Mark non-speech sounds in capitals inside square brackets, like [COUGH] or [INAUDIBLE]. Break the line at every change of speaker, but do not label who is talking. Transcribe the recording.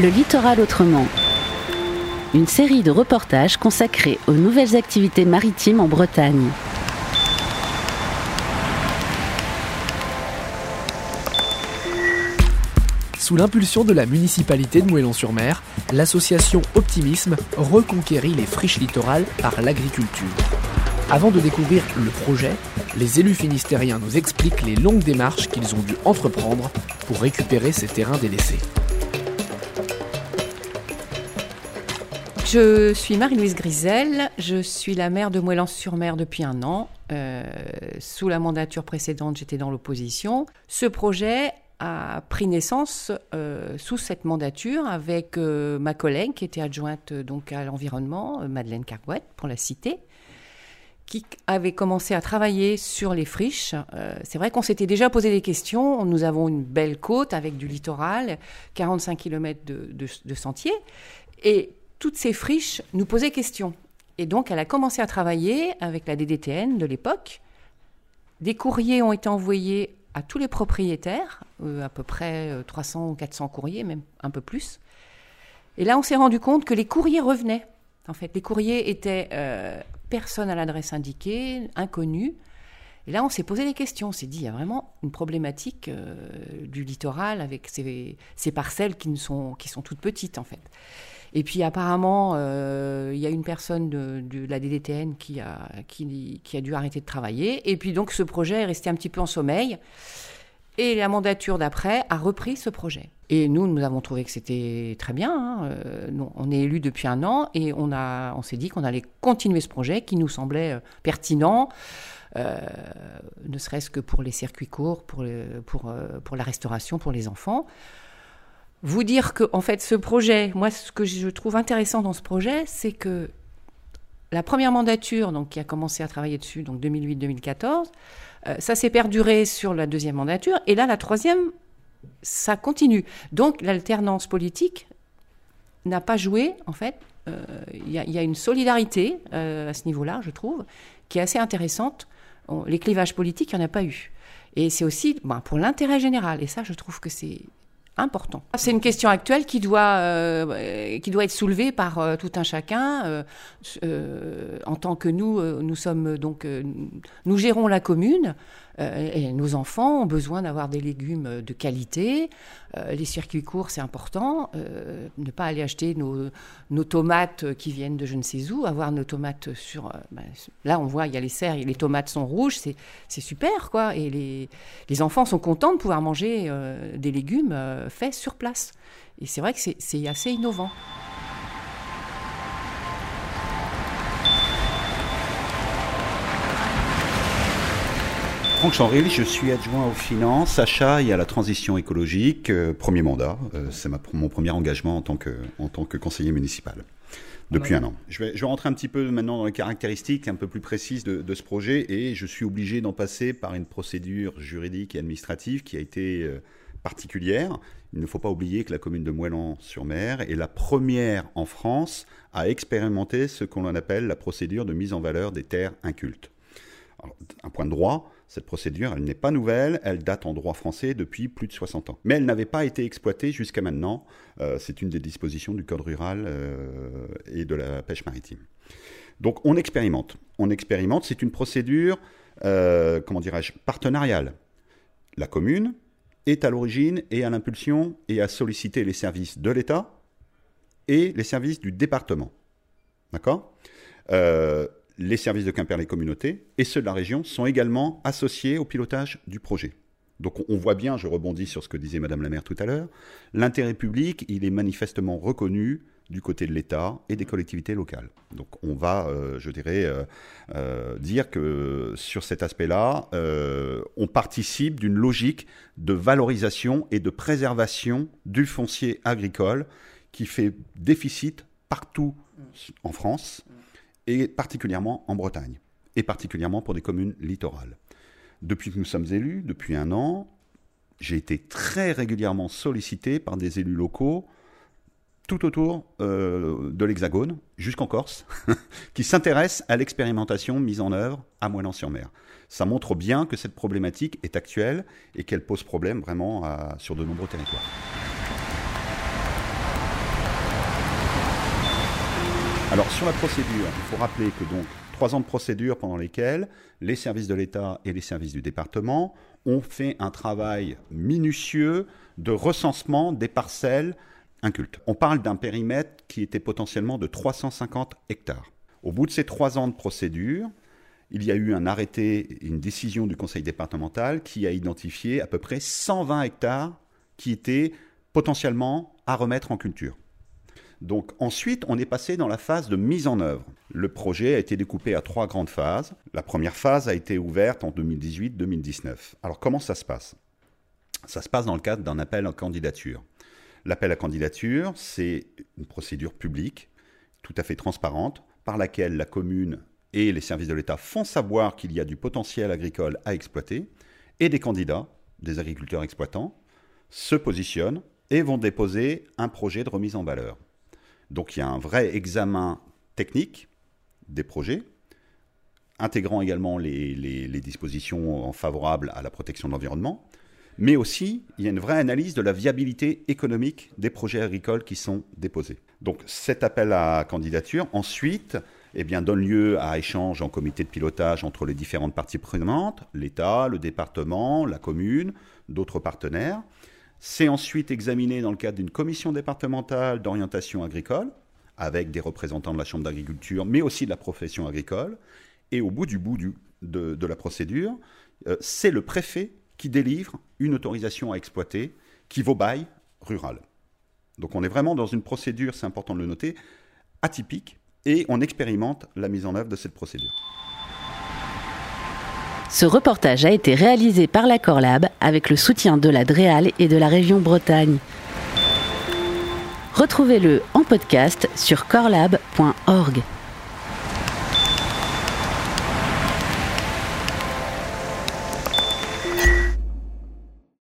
Le littoral autrement. Une série de reportages consacrés aux nouvelles activités maritimes en Bretagne.
Sous l'impulsion de la municipalité de Moëlan-sur-Mer, l'association Optimisme reconquérit les friches littorales par l'agriculture. Avant de découvrir le projet, les élus finistériens nous expliquent les longues démarches qu'ils ont dû entreprendre pour récupérer ces terrains délaissés.
Je suis Marie-Louise Grisel, je suis la maire de Moëlan-sur-Mer depuis un an. Euh, sous la mandature précédente, j'étais dans l'opposition. Ce projet a pris naissance euh, sous cette mandature avec euh, ma collègue qui était adjointe donc à l'environnement, Madeleine Cargouette, pour la cité, qui avait commencé à travailler sur les friches. C'est vrai qu'on s'était déjà posé des questions. Nous avons une belle côte avec du littoral, 45 km de, de sentiers. Et toutes ces friches nous posaient question. Et donc, elle a commencé à travailler avec la DDTN de l'époque. Des courriers ont été envoyés à tous les propriétaires, euh, à peu près 300 euh, ou 400 courriers, même un peu plus. Et là, on s'est rendu compte que les courriers revenaient. En fait, les courriers étaient euh, personne à l'adresse indiquée, inconnue. Et là, on s'est posé des questions. On s'est dit, il y a vraiment une problématique du littoral avec ces, ces parcelles qui, ne sont, qui sont toutes petites, en fait. Et puis apparemment, euh, il y a une personne de, la DDTN qui a, dû arrêter de travailler. Et puis donc ce projet est resté un petit peu en sommeil. Et la mandature d'après a repris ce projet. Et nous, nous avons trouvé que c'était très bien. Hein. Euh, on est élus depuis un an et on, s'est dit qu'on allait continuer ce projet qui nous semblait euh, pertinent. ne serait-ce que pour les circuits courts, pour la restauration, pour les enfants vous dire que, en fait, ce projet, moi, ce que je trouve intéressant dans ce projet, c'est que la première mandature, donc, qui a commencé à travailler dessus, donc 2008-2014, euh, ça s'est perduré sur la deuxième mandature, et là, la troisième, ça continue. Donc, l'alternance politique n'a pas joué, en fait. Euh, il y, a une solidarité euh, à ce niveau-là, je trouve, qui est assez intéressante. les clivages politiques, il n'y en a pas eu. Et c'est aussi ben, pour l'intérêt général. Et ça, je trouve que c'est C'est une question actuelle qui doit, euh, qui doit être soulevée par euh, tout un chacun. Euh, en tant que nous, nous sommes donc, nous gérons la commune. Et nos enfants ont besoin d'avoir des légumes de qualité. Les circuits courts, c'est important. Ne pas aller acheter nos, nos, tomates qui viennent de je ne sais où, avoir nos tomates sur... Ben, là, on voit, il y a les serres, les tomates sont rouges, c'est super, quoi. Et les, les, enfants sont contents de pouvoir manger des légumes faits sur place. Et c'est vrai que c'est assez innovant.
Franck Chanril, je suis adjoint aux finances, achat et à la transition écologique, euh, premier mandat. Euh, c'est mon premier engagement en tant que, en tant que conseiller municipal depuis un an. Je vais, je vais rentrer un petit peu maintenant dans les caractéristiques un peu plus précises de, de ce projet et je suis obligé d'en passer par une procédure juridique et administrative qui a été euh, particulière. Il ne faut pas oublier que la commune de Moëlan-sur-Mer est la première en France à expérimenter ce qu'on appelle la procédure de mise en valeur des terres incultes. Un point de droit, cette procédure, elle n'est pas nouvelle, elle date en droit français depuis plus de 60 ans. Mais elle n'avait pas été exploitée jusqu'à maintenant. Euh, c'est une des dispositions du Code rural euh, et de la pêche maritime. Donc on expérimente. On expérimente, c'est une procédure, euh, comment dirais-je, partenariale. La commune est à l'origine et à l'impulsion et à solliciter les services de l'État et les services du département. D'accord? Les services de Quimper, les communautés et ceux de la région sont également associés au pilotage du projet. Donc on voit bien, je rebondis sur ce que disait Madame la maire tout à l'heure, l'intérêt public, il est manifestement reconnu du côté de l'État et des collectivités locales. Donc on va, euh, je dirais, euh, euh, dire que sur cet aspect-là, on participe d'une logique de valorisation et de préservation du foncier agricole qui fait déficit partout en France et particulièrement en Bretagne, et particulièrement pour des communes littorales. Depuis que nous sommes élus, depuis un an, j'ai été très régulièrement sollicité par des élus locaux tout autour euh, de l'Hexagone, jusqu'en Corse, [LAUGHS] qui s'intéressent à l'expérimentation mise en œuvre à Moëlan-sur-Mer. Ça montre bien que cette problématique est actuelle et qu'elle pose problème vraiment sur de nombreux territoires. Alors sur la procédure, il faut rappeler que donc trois ans de procédure pendant lesquels les services de l'État et les services du département ont fait un travail minutieux de recensement des parcelles On parle d'un périmètre qui était potentiellement de 350 hectares. Au bout de ces trois ans de procédure, il y a eu un arrêté, une décision du conseil départemental qui a identifié à peu près 120 hectares qui étaient potentiellement à remettre en culture. Donc ensuite, on est passé dans la phase de mise en œuvre. Le projet a été découpé à trois grandes phases. La première phase a été ouverte en 2018-2019. Alors comment ça se passe? Ça se passe dans le cadre d'un appel à candidature. L'appel à candidature, c'est une procédure publique, tout à fait transparente, par laquelle la commune et les services de l'État font savoir qu'il y a du potentiel agricole à exploiter, et des candidats, des agriculteurs exploitants, se positionnent et vont déposer un projet de remise en valeur. Donc il y a un vrai examen technique des projets, intégrant également les, dispositions favorables à la protection de l'environnement, mais aussi il y a une vraie analyse de la viabilité économique des projets agricoles qui sont déposés. Donc cet appel à candidature, ensuite, eh bien, donne lieu à échanges en comité de pilotage entre les différentes parties prenantes, l'État, le département, la commune, d'autres partenaires. C'est ensuite examiné dans le cadre d'une commission départementale d'orientation agricole, avec des représentants de la Chambre d'agriculture, mais aussi de la profession agricole. Et au bout du bout de, la procédure, euh, c'est le préfet qui délivre une autorisation à exploiter qui vaut bail rural. Donc on est vraiment dans une procédure, c'est important de le noter, atypique, et on expérimente la mise en œuvre de cette procédure.
Ce reportage a été réalisé par la Corlab avec le soutien de la DREAL et de la région Bretagne. Retrouvez-le en podcast sur corlab.org.